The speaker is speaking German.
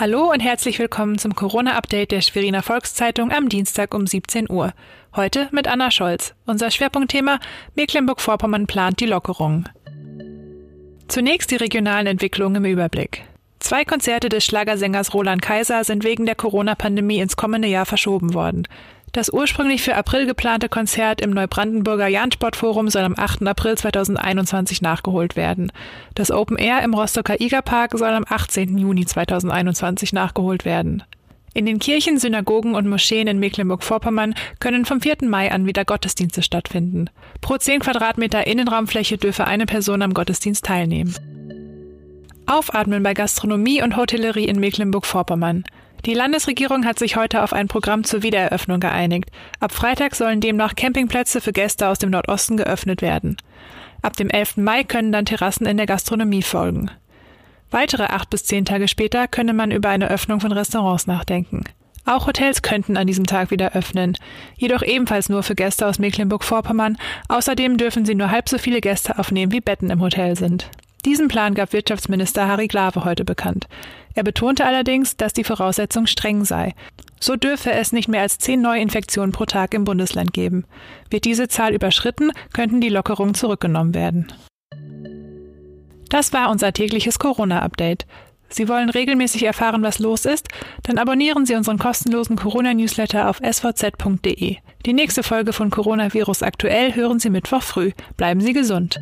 Hallo und herzlich willkommen zum Corona-Update der Schweriner Volkszeitung am Dienstag um 17 Uhr. Heute mit Anna Scholz. Unser Schwerpunktthema Mecklenburg-Vorpommern plant die Lockerung. Zunächst die regionalen Entwicklungen im Überblick. Zwei Konzerte des Schlagersängers Roland Kaiser sind wegen der Corona-Pandemie ins kommende Jahr verschoben worden. Das ursprünglich für April geplante Konzert im Neubrandenburger Jahn-Sportforum soll am 8. April 2021 nachgeholt werden. Das Open Air im Rostocker Igerpark soll am 18. Juni 2021 nachgeholt werden. In den Kirchen, Synagogen und Moscheen in Mecklenburg-Vorpommern können vom 4. Mai an wieder Gottesdienste stattfinden. Pro 10 Quadratmeter Innenraumfläche dürfe eine Person am Gottesdienst teilnehmen. Aufatmen bei Gastronomie und Hotellerie in Mecklenburg-Vorpommern. Die Landesregierung hat sich heute auf ein Programm zur Wiedereröffnung geeinigt. Ab Freitag sollen demnach Campingplätze für Gäste aus dem Nordosten geöffnet werden. Ab dem 11. Mai können dann Terrassen in der Gastronomie folgen. Weitere acht bis zehn Tage später könne man über eine Öffnung von Restaurants nachdenken. Auch Hotels könnten an diesem Tag wieder öffnen, jedoch ebenfalls nur für Gäste aus Mecklenburg-Vorpommern. Außerdem dürfen sie nur halb so viele Gäste aufnehmen, wie Betten im Hotel sind. Diesen Plan gab Wirtschaftsminister Harry Glawe heute bekannt. Er betonte allerdings, dass die Voraussetzung streng sei. So dürfe es nicht mehr als zehn Neuinfektionen pro Tag im Bundesland geben. Wird diese Zahl überschritten, könnten die Lockerungen zurückgenommen werden. Das war unser tägliches Corona-Update. Sie wollen regelmäßig erfahren, was los ist? Dann abonnieren Sie unseren kostenlosen Corona-Newsletter auf svz.de. Die nächste Folge von Coronavirus aktuell hören Sie Mittwoch früh. Bleiben Sie gesund.